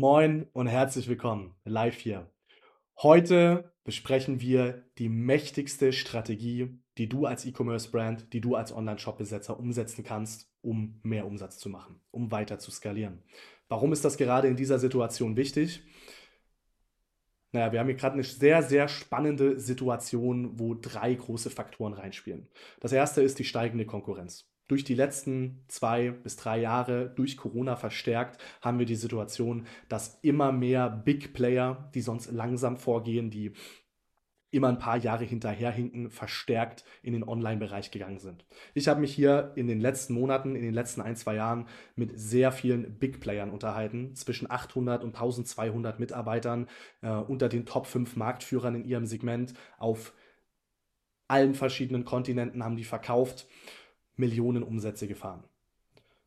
Moin und herzlich willkommen live hier. Heute besprechen wir die mächtigste Strategie, die du als E-Commerce-Brand, die du als Online-Shop-Besetzer umsetzen kannst, um mehr Umsatz zu machen, um weiter zu skalieren. Warum ist das gerade in dieser Situation wichtig? Naja, wir haben hier gerade eine sehr, sehr spannende Situation, wo drei große Faktoren reinspielen. Das erste ist die steigende Konkurrenz durch die letzten zwei bis drei Jahre durch Corona verstärkt haben wir die Situation, dass immer mehr Big Player, die sonst langsam vorgehen, die immer ein paar Jahre hinterherhinken, verstärkt in den Online-Bereich gegangen sind. Ich habe mich hier in den letzten Monaten, in den letzten ein, zwei Jahren mit sehr vielen Big Playern unterhalten, zwischen 800 und 1200 Mitarbeitern äh, unter den Top 5 Marktführern in ihrem Segment. Auf allen verschiedenen Kontinenten haben die verkauft Millionen Umsätze gefahren.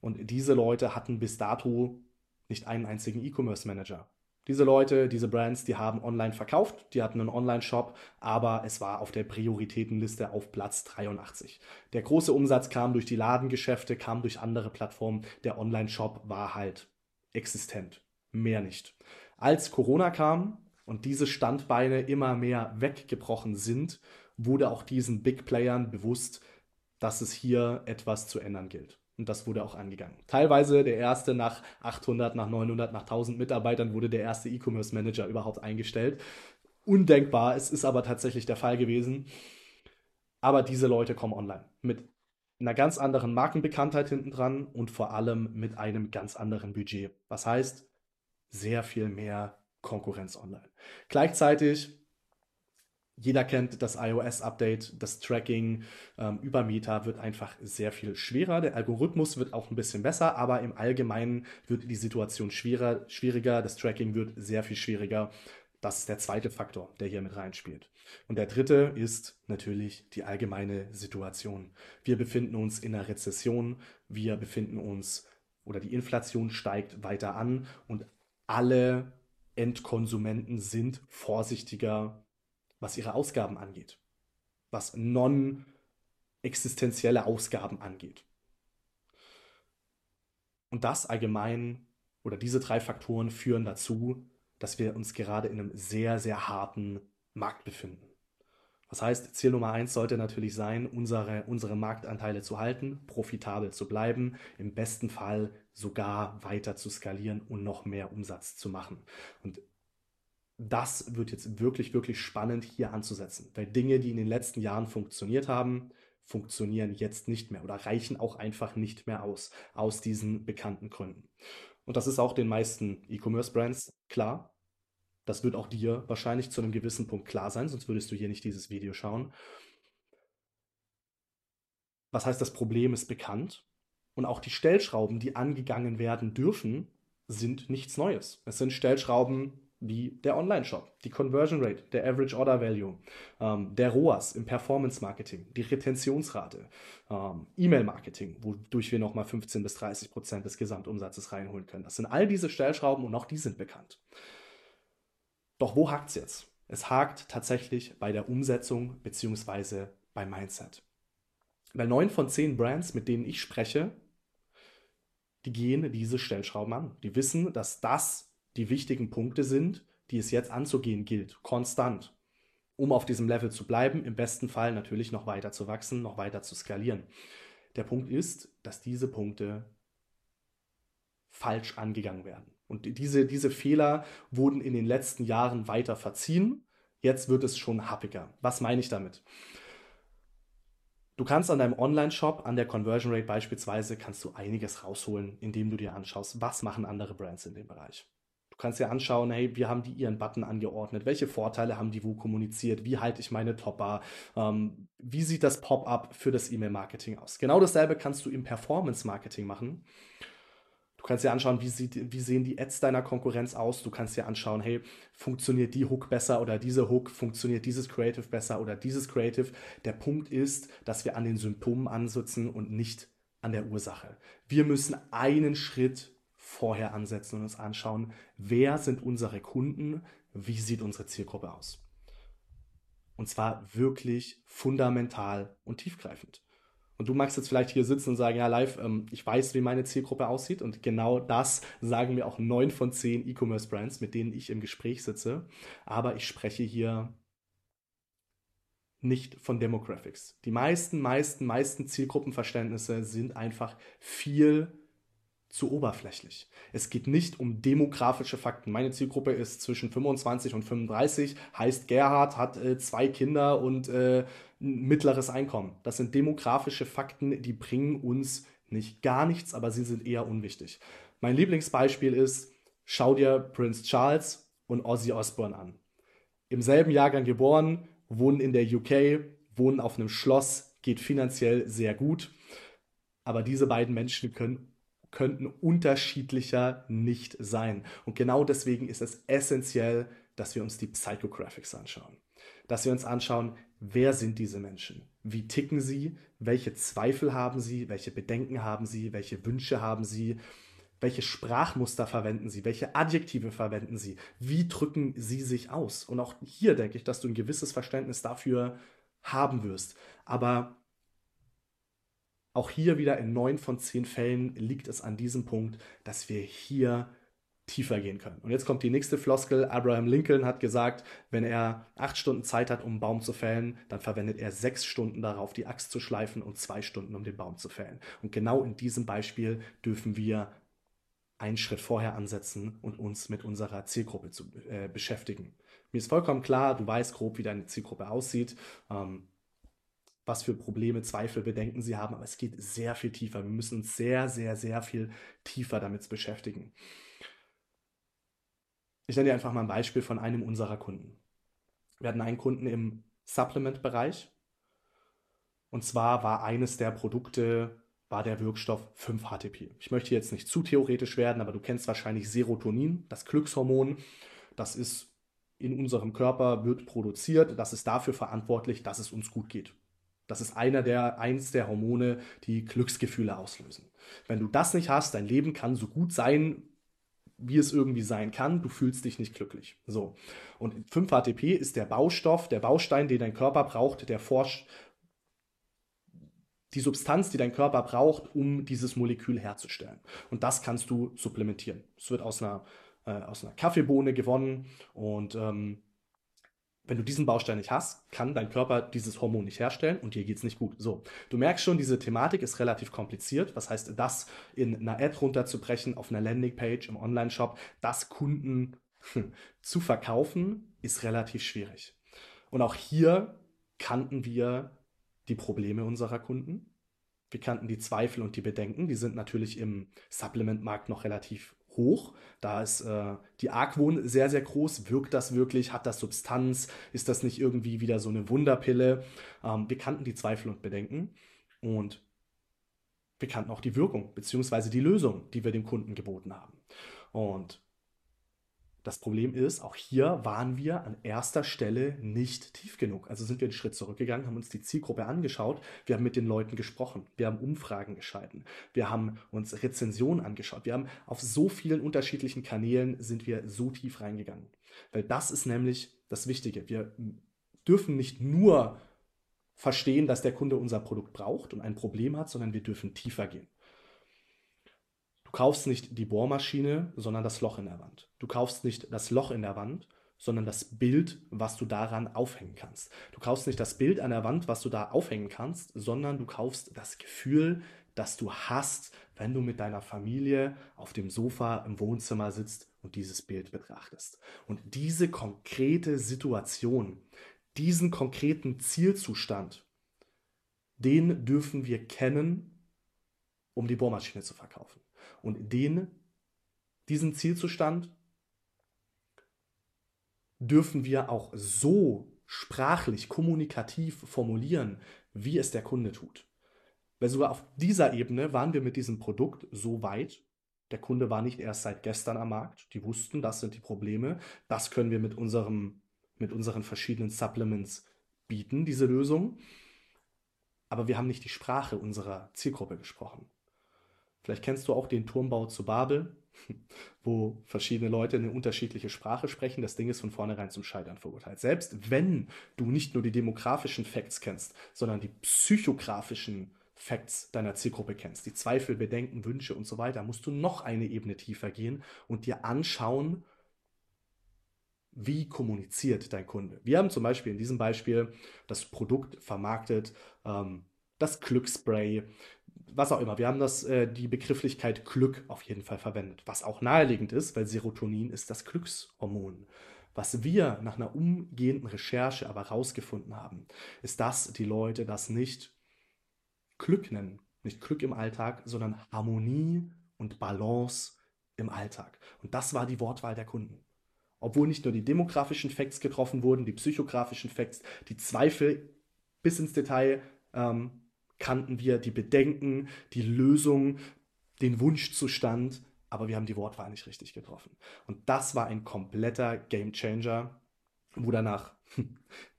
Und diese Leute hatten bis dato nicht einen einzigen E-Commerce Manager. Diese Leute, diese Brands, die haben online verkauft, die hatten einen Online-Shop, aber es war auf der Prioritätenliste auf Platz 83. Der große Umsatz kam durch die Ladengeschäfte, kam durch andere Plattformen. Der Online-Shop war halt existent, mehr nicht. Als Corona kam und diese Standbeine immer mehr weggebrochen sind, wurde auch diesen Big Playern bewusst, dass es hier etwas zu ändern gilt. Und das wurde auch angegangen. Teilweise der erste nach 800, nach 900, nach 1000 Mitarbeitern wurde der erste E-Commerce Manager überhaupt eingestellt. Undenkbar, es ist aber tatsächlich der Fall gewesen. Aber diese Leute kommen online mit einer ganz anderen Markenbekanntheit hinten dran und vor allem mit einem ganz anderen Budget. Was heißt, sehr viel mehr Konkurrenz online. Gleichzeitig jeder kennt das iOS-Update, das Tracking ähm, über Meta wird einfach sehr viel schwerer. Der Algorithmus wird auch ein bisschen besser, aber im Allgemeinen wird die Situation schwerer, schwieriger. Das Tracking wird sehr viel schwieriger. Das ist der zweite Faktor, der hier mit reinspielt. Und der dritte ist natürlich die allgemeine Situation. Wir befinden uns in einer Rezession. Wir befinden uns oder die Inflation steigt weiter an und alle Endkonsumenten sind vorsichtiger was ihre Ausgaben angeht, was non-existenzielle Ausgaben angeht. Und das allgemein oder diese drei Faktoren führen dazu, dass wir uns gerade in einem sehr, sehr harten Markt befinden. Das heißt, Ziel Nummer eins sollte natürlich sein, unsere, unsere Marktanteile zu halten, profitabel zu bleiben, im besten Fall sogar weiter zu skalieren und noch mehr Umsatz zu machen. Und das wird jetzt wirklich, wirklich spannend hier anzusetzen, weil Dinge, die in den letzten Jahren funktioniert haben, funktionieren jetzt nicht mehr oder reichen auch einfach nicht mehr aus, aus diesen bekannten Gründen. Und das ist auch den meisten E-Commerce-Brands klar. Das wird auch dir wahrscheinlich zu einem gewissen Punkt klar sein, sonst würdest du hier nicht dieses Video schauen. Was heißt, das Problem ist bekannt und auch die Stellschrauben, die angegangen werden dürfen, sind nichts Neues. Es sind Stellschrauben, wie der Online-Shop, die Conversion Rate, der Average Order Value, ähm, der ROAS im Performance Marketing, die Retentionsrate, ähm, E-Mail-Marketing, wodurch wir nochmal 15 bis 30 Prozent des Gesamtumsatzes reinholen können. Das sind all diese Stellschrauben und auch die sind bekannt. Doch wo hakt es jetzt? Es hakt tatsächlich bei der Umsetzung bzw. beim Mindset. Weil neun von zehn Brands, mit denen ich spreche, die gehen diese Stellschrauben an. Die wissen, dass das die wichtigen Punkte sind, die es jetzt anzugehen gilt, konstant, um auf diesem Level zu bleiben, im besten Fall natürlich noch weiter zu wachsen, noch weiter zu skalieren. Der Punkt ist, dass diese Punkte falsch angegangen werden. Und diese, diese Fehler wurden in den letzten Jahren weiter verziehen. Jetzt wird es schon happiger. Was meine ich damit? Du kannst an deinem Online-Shop, an der Conversion Rate beispielsweise, kannst du einiges rausholen, indem du dir anschaust, was machen andere Brands in dem Bereich. Du kannst dir anschauen, hey, wie haben die ihren Button angeordnet? Welche Vorteile haben die wo kommuniziert? Wie halte ich meine Topper? Ähm, wie sieht das Pop-up für das E-Mail-Marketing aus? Genau dasselbe kannst du im Performance-Marketing machen. Du kannst dir anschauen, wie, sieht, wie sehen die Ads deiner Konkurrenz aus. Du kannst dir anschauen, hey, funktioniert die Hook besser oder diese Hook, funktioniert dieses Creative besser oder dieses Creative. Der Punkt ist, dass wir an den Symptomen ansitzen und nicht an der Ursache. Wir müssen einen Schritt vorher ansetzen und uns anschauen, wer sind unsere Kunden, wie sieht unsere Zielgruppe aus. Und zwar wirklich fundamental und tiefgreifend. Und du magst jetzt vielleicht hier sitzen und sagen, ja, live, ähm, ich weiß, wie meine Zielgruppe aussieht. Und genau das sagen mir auch neun von zehn E-Commerce-Brands, mit denen ich im Gespräch sitze. Aber ich spreche hier nicht von Demographics. Die meisten, meisten, meisten Zielgruppenverständnisse sind einfach viel zu oberflächlich. Es geht nicht um demografische Fakten. Meine Zielgruppe ist zwischen 25 und 35, heißt Gerhard, hat äh, zwei Kinder und äh, mittleres Einkommen. Das sind demografische Fakten, die bringen uns nicht gar nichts, aber sie sind eher unwichtig. Mein Lieblingsbeispiel ist, schau dir Prince Charles und Ozzy Osbourne an. Im selben Jahrgang geboren, wohnen in der UK, wohnen auf einem Schloss, geht finanziell sehr gut. Aber diese beiden Menschen können könnten unterschiedlicher nicht sein. Und genau deswegen ist es essentiell, dass wir uns die Psychographics anschauen. Dass wir uns anschauen, wer sind diese Menschen? Wie ticken sie? Welche Zweifel haben sie? Welche Bedenken haben sie? Welche Wünsche haben sie? Welche Sprachmuster verwenden sie? Welche Adjektive verwenden sie? Wie drücken sie sich aus? Und auch hier denke ich, dass du ein gewisses Verständnis dafür haben wirst. Aber auch hier wieder in neun von zehn Fällen liegt es an diesem Punkt, dass wir hier tiefer gehen können. Und jetzt kommt die nächste Floskel. Abraham Lincoln hat gesagt, wenn er acht Stunden Zeit hat, um einen Baum zu fällen, dann verwendet er sechs Stunden darauf, die Axt zu schleifen und zwei Stunden, um den Baum zu fällen. Und genau in diesem Beispiel dürfen wir einen Schritt vorher ansetzen und uns mit unserer Zielgruppe zu äh, beschäftigen. Mir ist vollkommen klar, du weißt grob, wie deine Zielgruppe aussieht. Ähm, was für Probleme, Zweifel, Bedenken sie haben, aber es geht sehr viel tiefer. Wir müssen uns sehr, sehr, sehr viel tiefer damit beschäftigen. Ich nenne dir einfach mal ein Beispiel von einem unserer Kunden. Wir hatten einen Kunden im Supplement-Bereich und zwar war eines der Produkte war der Wirkstoff 5-HTP. Ich möchte jetzt nicht zu theoretisch werden, aber du kennst wahrscheinlich Serotonin, das Glückshormon. Das ist in unserem Körper, wird produziert. Das ist dafür verantwortlich, dass es uns gut geht. Das ist einer der, eins der Hormone, die Glücksgefühle auslösen. Wenn du das nicht hast, dein Leben kann so gut sein, wie es irgendwie sein kann, du fühlst dich nicht glücklich. So. Und 5-HTP ist der Baustoff, der Baustein, den dein Körper braucht, der forscht, die Substanz, die dein Körper braucht, um dieses Molekül herzustellen. Und das kannst du supplementieren. Es wird aus einer, äh, aus einer Kaffeebohne gewonnen und ähm, wenn du diesen Baustein nicht hast, kann dein Körper dieses Hormon nicht herstellen und dir geht es nicht gut. So, du merkst schon, diese Thematik ist relativ kompliziert. Was heißt, das in einer Ad runterzubrechen, auf einer Landingpage, im Online-Shop, das Kunden zu verkaufen, ist relativ schwierig. Und auch hier kannten wir die Probleme unserer Kunden. Wir kannten die Zweifel und die Bedenken. Die sind natürlich im Supplement-Markt noch relativ hoch. Da ist äh, die Argwohn sehr, sehr groß. Wirkt das wirklich? Hat das Substanz? Ist das nicht irgendwie wieder so eine Wunderpille? Ähm, wir kannten die Zweifel und Bedenken und wir kannten auch die Wirkung bzw. die Lösung, die wir dem Kunden geboten haben. Und das Problem ist, auch hier waren wir an erster Stelle nicht tief genug. Also sind wir einen Schritt zurückgegangen, haben uns die Zielgruppe angeschaut, wir haben mit den Leuten gesprochen, wir haben Umfragen geschalten, wir haben uns Rezensionen angeschaut, wir haben auf so vielen unterschiedlichen Kanälen sind wir so tief reingegangen. Weil das ist nämlich das Wichtige. Wir dürfen nicht nur verstehen, dass der Kunde unser Produkt braucht und ein Problem hat, sondern wir dürfen tiefer gehen kaufst nicht die Bohrmaschine, sondern das Loch in der Wand. Du kaufst nicht das Loch in der Wand, sondern das Bild, was du daran aufhängen kannst. Du kaufst nicht das Bild an der Wand, was du da aufhängen kannst, sondern du kaufst das Gefühl, das du hast, wenn du mit deiner Familie auf dem Sofa im Wohnzimmer sitzt und dieses Bild betrachtest. Und diese konkrete Situation, diesen konkreten Zielzustand, den dürfen wir kennen, um die Bohrmaschine zu verkaufen. Und den, diesen Zielzustand dürfen wir auch so sprachlich, kommunikativ formulieren, wie es der Kunde tut. Weil sogar auf dieser Ebene waren wir mit diesem Produkt so weit, der Kunde war nicht erst seit gestern am Markt, die wussten, das sind die Probleme, das können wir mit, unserem, mit unseren verschiedenen Supplements bieten, diese Lösung. Aber wir haben nicht die Sprache unserer Zielgruppe gesprochen. Vielleicht kennst du auch den Turmbau zu Babel, wo verschiedene Leute eine unterschiedliche Sprache sprechen. Das Ding ist von vornherein zum Scheitern verurteilt. Selbst wenn du nicht nur die demografischen Facts kennst, sondern die psychografischen Facts deiner Zielgruppe kennst, die Zweifel, Bedenken, Wünsche und so weiter, musst du noch eine Ebene tiefer gehen und dir anschauen, wie kommuniziert dein Kunde. Wir haben zum Beispiel in diesem Beispiel das Produkt vermarktet, ähm, das Glücksspray, was auch immer. Wir haben das, äh, die Begrifflichkeit Glück auf jeden Fall verwendet, was auch naheliegend ist, weil Serotonin ist das Glückshormon. Was wir nach einer umgehenden Recherche aber herausgefunden haben, ist, dass die Leute das nicht Glück nennen. Nicht Glück im Alltag, sondern Harmonie und Balance im Alltag. Und das war die Wortwahl der Kunden. Obwohl nicht nur die demografischen Facts getroffen wurden, die psychografischen Facts, die Zweifel bis ins Detail ähm, kannten wir, die Bedenken, die Lösung, den Wunschzustand, aber wir haben die Wortwahl nicht richtig getroffen. Und das war ein kompletter Gamechanger, wo danach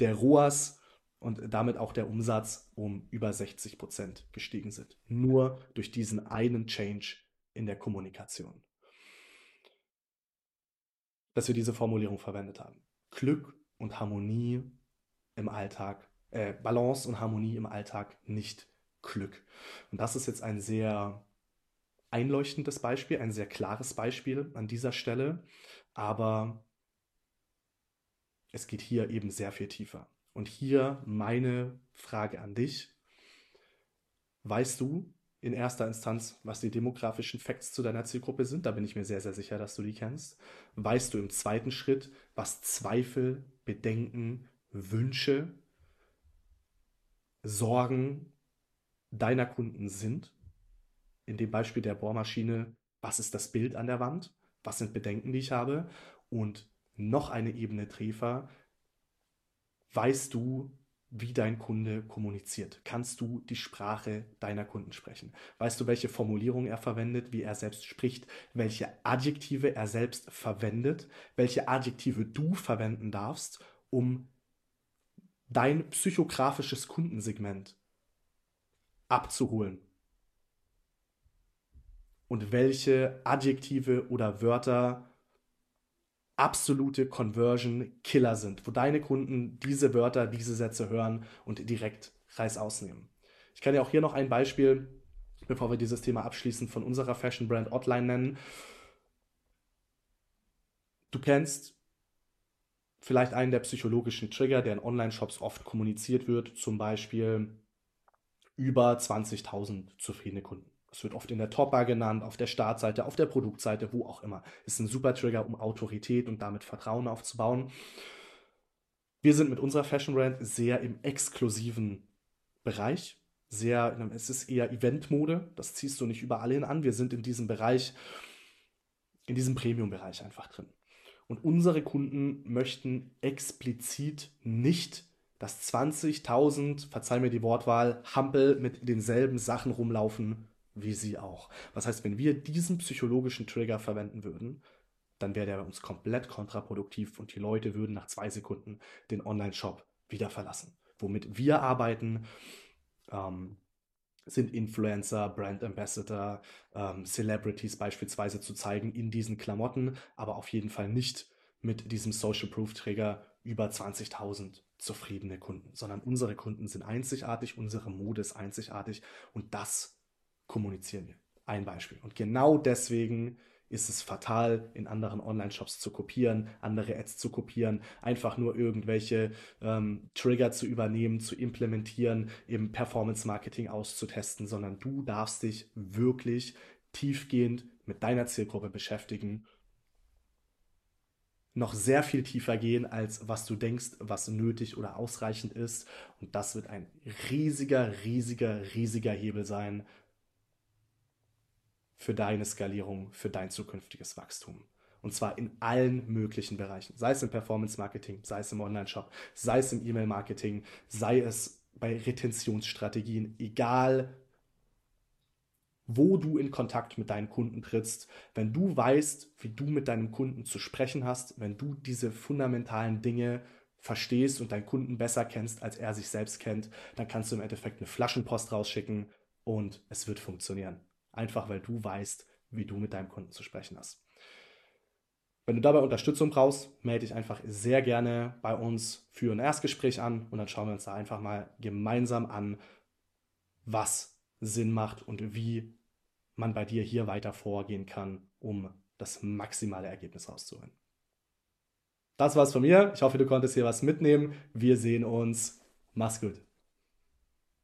der ROAS und damit auch der Umsatz um über 60 Prozent gestiegen sind. Nur durch diesen einen Change in der Kommunikation. Dass wir diese Formulierung verwendet haben. Glück und Harmonie im Alltag, äh, Balance und Harmonie im Alltag, nicht Glück. Und das ist jetzt ein sehr einleuchtendes Beispiel, ein sehr klares Beispiel an dieser Stelle, aber es geht hier eben sehr viel tiefer. Und hier meine Frage an dich. Weißt du in erster Instanz, was die demografischen Facts zu deiner Zielgruppe sind? Da bin ich mir sehr, sehr sicher, dass du die kennst. Weißt du im zweiten Schritt, was Zweifel, Bedenken, Wünsche, Sorgen deiner Kunden sind? In dem Beispiel der Bohrmaschine, was ist das Bild an der Wand? Was sind Bedenken, die ich habe? Und noch eine Ebene tiefer, weißt du, wie dein Kunde kommuniziert? Kannst du die Sprache deiner Kunden sprechen? Weißt du, welche Formulierung er verwendet, wie er selbst spricht, welche Adjektive er selbst verwendet, welche Adjektive du verwenden darfst, um dein psychografisches Kundensegment abzuholen? Und welche Adjektive oder Wörter absolute Conversion-Killer sind, wo deine Kunden diese Wörter, diese Sätze hören und direkt Reiß ausnehmen. Ich kann ja auch hier noch ein Beispiel, bevor wir dieses Thema abschließen, von unserer Fashion Brand Hotline nennen. Du kennst vielleicht einen der psychologischen Trigger, der in Online-Shops oft kommuniziert wird, zum Beispiel über 20.000 zufriedene Kunden. Es wird oft in der Topper genannt, auf der Startseite, auf der Produktseite, wo auch immer. Ist ein super Trigger, um Autorität und damit Vertrauen aufzubauen. Wir sind mit unserer Fashion Brand sehr im exklusiven Bereich. Sehr, es ist eher Eventmode. Das ziehst du nicht überall hin an. Wir sind in diesem Bereich, in diesem Premium-Bereich einfach drin. Und unsere Kunden möchten explizit nicht, dass 20.000, verzeih mir die Wortwahl, Hampel mit denselben Sachen rumlaufen wie sie auch. Was heißt, wenn wir diesen psychologischen Trigger verwenden würden, dann wäre der bei uns komplett kontraproduktiv und die Leute würden nach zwei Sekunden den Online-Shop wieder verlassen. Womit wir arbeiten, ähm, sind Influencer, Brand Ambassador, ähm, Celebrities beispielsweise zu zeigen in diesen Klamotten, aber auf jeden Fall nicht mit diesem Social Proof Trigger über 20.000 zufriedene Kunden, sondern unsere Kunden sind einzigartig, unsere Mode ist einzigartig und das kommunizieren wir. Ein Beispiel. Und genau deswegen ist es fatal, in anderen Online-Shops zu kopieren, andere Ads zu kopieren, einfach nur irgendwelche ähm, Trigger zu übernehmen, zu implementieren, im Performance-Marketing auszutesten, sondern du darfst dich wirklich tiefgehend mit deiner Zielgruppe beschäftigen, noch sehr viel tiefer gehen, als was du denkst, was nötig oder ausreichend ist. Und das wird ein riesiger, riesiger, riesiger Hebel sein, für deine Skalierung, für dein zukünftiges Wachstum. Und zwar in allen möglichen Bereichen. Sei es im Performance Marketing, sei es im Online-Shop, sei es im E-Mail-Marketing, sei es bei Retentionsstrategien, egal wo du in Kontakt mit deinen Kunden trittst, wenn du weißt, wie du mit deinem Kunden zu sprechen hast, wenn du diese fundamentalen Dinge verstehst und deinen Kunden besser kennst, als er sich selbst kennt, dann kannst du im Endeffekt eine Flaschenpost rausschicken und es wird funktionieren. Einfach weil du weißt, wie du mit deinem Kunden zu sprechen hast. Wenn du dabei Unterstützung brauchst, melde dich einfach sehr gerne bei uns für ein Erstgespräch an und dann schauen wir uns da einfach mal gemeinsam an, was Sinn macht und wie man bei dir hier weiter vorgehen kann, um das maximale Ergebnis rauszuholen. Das war's von mir. Ich hoffe, du konntest hier was mitnehmen. Wir sehen uns. Mach's gut.